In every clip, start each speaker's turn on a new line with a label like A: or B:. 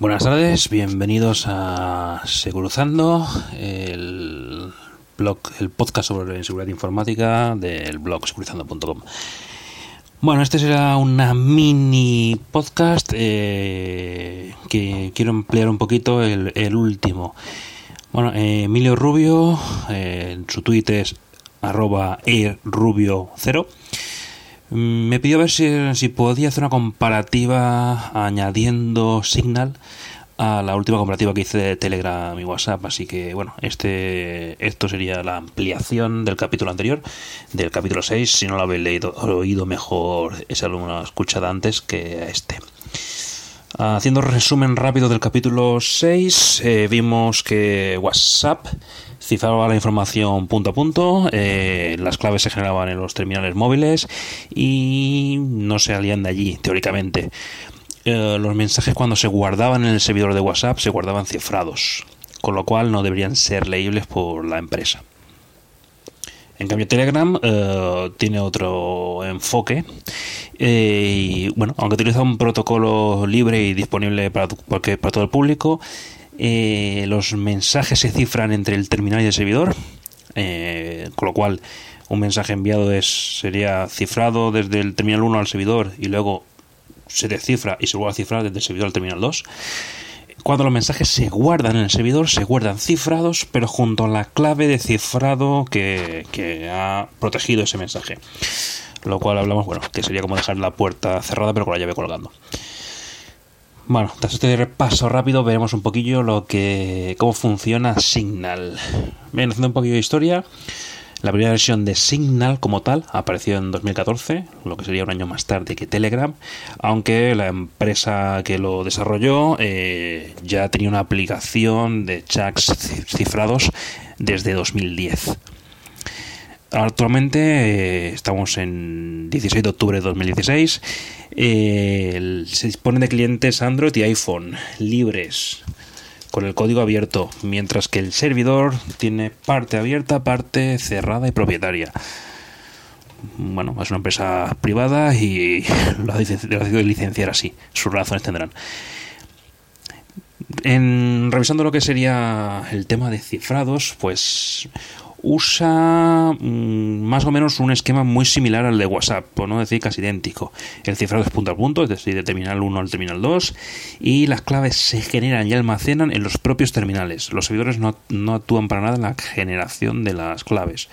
A: Buenas tardes, bienvenidos a Seguruzando, el blog, el podcast sobre seguridad informática del blog segurizando.com. Bueno, este será una mini podcast eh, que quiero emplear un poquito el, último. Bueno, eh, Emilio Rubio, eh, su tweet es arroba errubio0 me pidió ver si, podía hacer una comparativa añadiendo Signal a la última comparativa que hice de Telegram y WhatsApp. Así que, bueno, este esto sería la ampliación del capítulo anterior, del capítulo 6. Si no lo habéis leído oído mejor, esa lo escuchada antes que este. Haciendo resumen rápido del capítulo 6, eh, vimos que WhatsApp cifraba la información punto a punto, eh, las claves se generaban en los terminales móviles y no se salían de allí, teóricamente. Eh, los mensajes cuando se guardaban en el servidor de WhatsApp se guardaban cifrados, con lo cual no deberían ser leíbles por la empresa. En cambio, Telegram eh, tiene otro enfoque. y bueno, aunque utiliza un protocolo libre y disponible para, todo el público, eh, los mensajes se cifran entre el terminal y el servidor, eh, con lo cual un mensaje enviado es, sería cifrado desde el terminal 1 al servidor y luego se descifra y se vuelve a cifrar desde el servidor al terminal 2. Cuando los mensajes se guardan en el servidor, se guardan cifrados, pero junto a la clave de cifrado que, que ha protegido ese mensaje. Lo cual hablamos, bueno, que sería como dejar la puerta cerrada pero con la llave colgando. Bueno, tras este repaso rápido veremos un poquillo lo que cómo funciona Signal. Bien, haciendo un poquillo de historia, la primera versión de Signal como tal apareció en 2014, lo que sería un año más tarde que Telegram, aunque la empresa que lo desarrolló eh, ya tenía una aplicación de chats cifrados desde 2010. Actualmente eh, estamos en 16 de octubre de 2016. Eh, se dispone de clientes Android y iPhone libres con el código abierto, mientras que el servidor tiene parte abierta, parte cerrada y propietaria. Bueno, es una empresa privada y lo ha decidido licenciar así. Sus razones tendrán. En revisando lo que sería el tema de cifrados, pues usa mm, más o menos un esquema muy similar al de WhatsApp, por no decir casi idéntico. El cifrado es punto a punto, es decir, de terminal 1 al terminal 2, y las claves se generan y almacenan en los propios terminales. Los servidores no, no actúan para nada en la generación de las claves.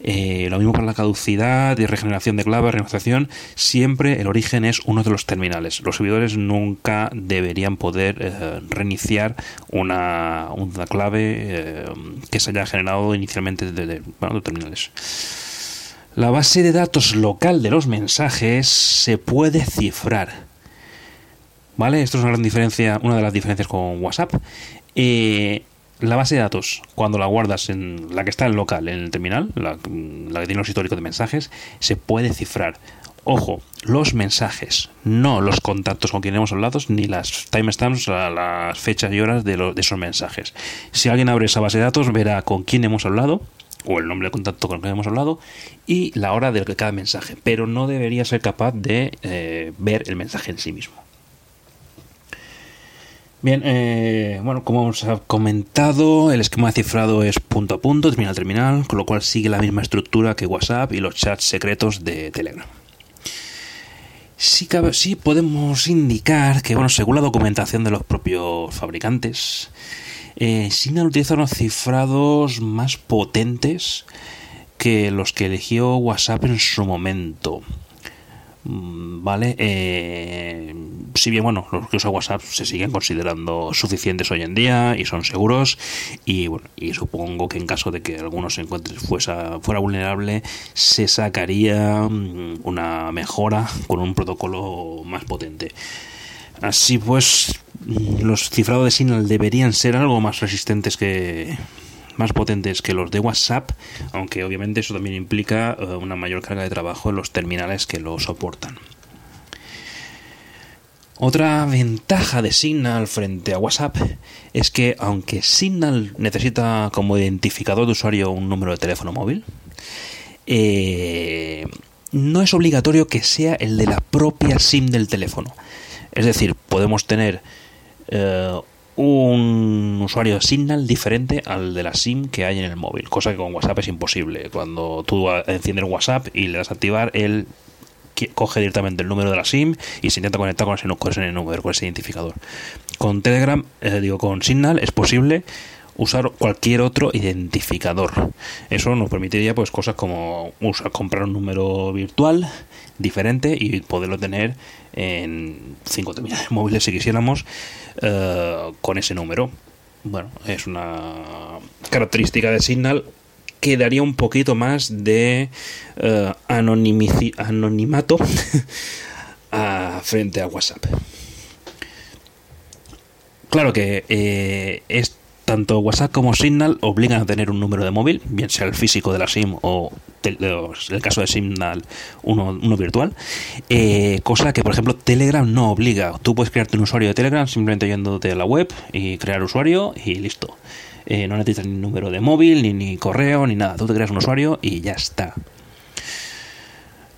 A: Eh, lo mismo para la caducidad y regeneración de clave, regeneración, siempre el origen es uno de los terminales. Los servidores nunca deberían poder eh, reiniciar una, una clave eh, que se haya generado inicialmente desde los terminales. La base de datos local de los mensajes se puede cifrar. ¿Vale? Esto es una gran diferencia, una de las diferencias con WhatsApp. La base de datos, cuando la guardas en la que está en local, en el terminal, la, que tiene los históricos de mensajes, se puede cifrar. Ojo, los mensajes, no los contactos con quien hemos hablado, ni las timestamps, las fechas y horas de, de esos mensajes. Si alguien abre esa base de datos, verá con quién hemos hablado, o el nombre de contacto con el que hemos hablado, y la hora de cada mensaje, pero no debería ser capaz de eh, ver el mensaje en sí mismo. Bien, eh, bueno, como os ha comentado, el esquema cifrado es punto a punto, terminal a terminal, con lo cual sigue la misma estructura que WhatsApp y los chats secretos de Telegram. Sí podemos indicar que, bueno, según la documentación de los propios fabricantes, eh, Signal utiliza unos cifrados más potentes que los que eligió WhatsApp en su momento. Mm, ¿Vale? Eh, si bien, bueno, los que usan WhatsApp se siguen considerando suficientes hoy en día y son seguros, y bueno, y supongo que en caso de que alguno se encuentre fuera, fuera vulnerable, se sacaría mm, una mejora con un protocolo más potente. Así pues, mm, los cifrados de Signal deberían ser algo más resistentes que, más potentes que los de WhatsApp, aunque obviamente eso también implica eh, una mayor carga de trabajo en los terminales que lo soportan. Otra ventaja de Signal frente a WhatsApp es que aunque Signal necesita como identificador de usuario un número de teléfono móvil, eh, no es obligatorio que sea el de la propia SIM del teléfono. Es decir, podemos tener eh, un usuario de Signal diferente al de la SIM que hay en el móvil, cosa que con WhatsApp es imposible. Cuando tú enciendes WhatsApp y le das a activar, él coge directamente el número de la SIM y se intenta conectar con ese, número, con ese identificador. Con Telegram, eh, digo, con Signal es posible usar cualquier otro identificador. Eso nos permitiría pues cosas como usar, comprar un número virtual diferente y poderlo tener en cinco terminales móviles si quisiéramos eh, con ese número. Bueno, es una característica de Signal que daría un poquito más de uh, anonimato frente a WhatsApp. Claro que eh, es tanto WhatsApp como Signal obligan a tener un número de móvil, bien sea el físico de la SIM o el caso de Signal uno, virtual, eh, cosa que por ejemplo Telegram no obliga. Tú puedes crearte un usuario de Telegram simplemente yéndote a la web y crear usuario y listo. Eh, no necesitas ni número de móvil, ni, ni correo, ni nada. Tú te creas un usuario y ya está.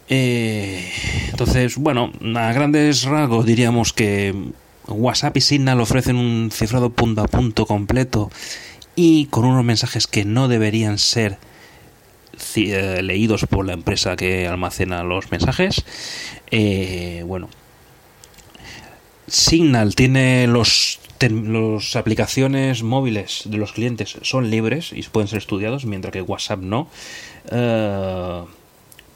A: Eh, entonces, bueno, a grandes rasgos diríamos que WhatsApp y Signal ofrecen un cifrado punto a punto completo y con unos mensajes que no deberían ser eh, leídos por la empresa que almacena los mensajes. Eh, bueno, Signal tiene los las aplicaciones móviles de los clientes son libres y pueden ser estudiados, mientras que WhatsApp no. Uh,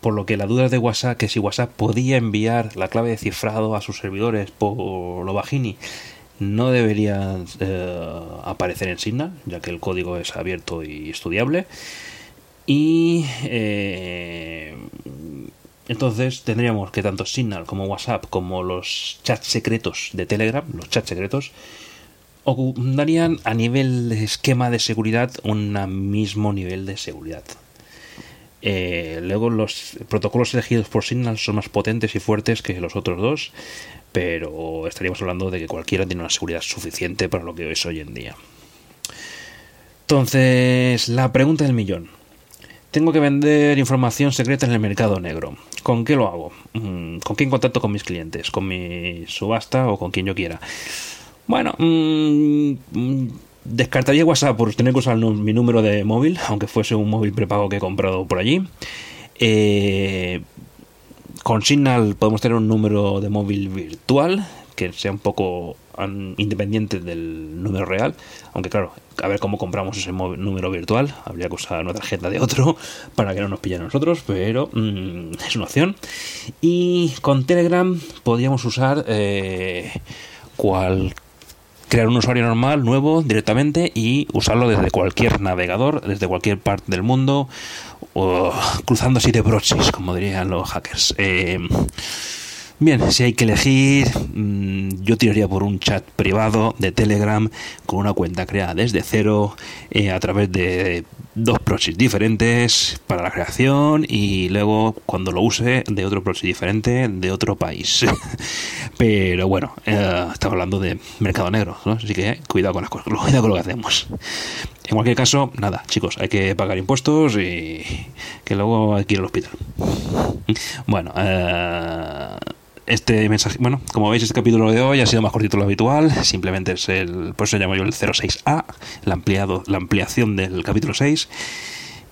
A: por lo que la duda de WhatsApp, que si WhatsApp podía enviar la clave de cifrado a sus servidores por lo bajini, no debería eh, aparecer en Signal, ya que el código es abierto y estudiable. Y eh, entonces tendríamos que tanto Signal como WhatsApp, como los chats secretos de Telegram, los chats secretos, darían a nivel de esquema de seguridad un mismo nivel de seguridad. Eh, luego los protocolos elegidos por Signal son más potentes y fuertes que los otros dos, pero estaríamos hablando de que cualquiera tiene una seguridad suficiente para lo que es hoy en día. Entonces, la pregunta del millón. Tengo que vender información secreta en el mercado negro. ¿Con qué lo hago? Mm, ¿Con quién contacto con mis clientes? ¿Con mi subasta o con quien yo quiera? Bueno, mm, mm, descartaría WhatsApp por tener que usar mi número de móvil, aunque fuese un móvil prepago que he comprado por allí. Eh, con Signal podemos tener un número de móvil virtual que sea un poco independiente del número real, aunque claro, a ver cómo compramos ese número virtual, habría que usar una tarjeta de otro para que no nos pillen a nosotros, pero mm, es una opción. Y con Telegram podríamos usar eh, cual crear un usuario normal, nuevo, directamente y usarlo desde cualquier navegador, desde cualquier parte del mundo, o cruzando así de broches, como dirían los hackers. Eh, bien, si hay que elegir, mm, yo tiraría por un chat privado de Telegram con una cuenta creada desde cero eh, a través de dos proxies diferentes para la creación y luego cuando lo use de otro proxy diferente de otro país. Pero bueno, eh, estamos hablando de mercado negro, así que cuidado con las cosas, cuidado con lo que hacemos. En cualquier caso, nada, chicos, hay que pagar impuestos y que luego hay que ir al hospital. Bueno, eh, este mensaje, bueno, como veis, este capítulo de hoy ha sido más cortito de lo habitual. Simplemente es el, por eso llamo yo el 06A, la, ampliado, la ampliación del capítulo 6.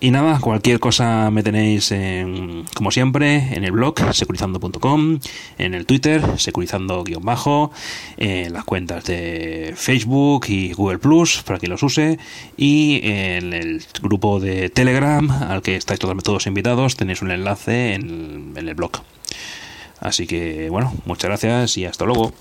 A: Y nada, cualquier cosa me tenéis, en, como siempre, en el blog securizando.com, en el Twitter securizando-bajo, en las cuentas de Facebook y Google Plus, para quien los use, y en el grupo de Telegram, al que estáis todos invitados, tenéis un enlace en, en el blog. Así que bueno, muchas gracias y hasta luego.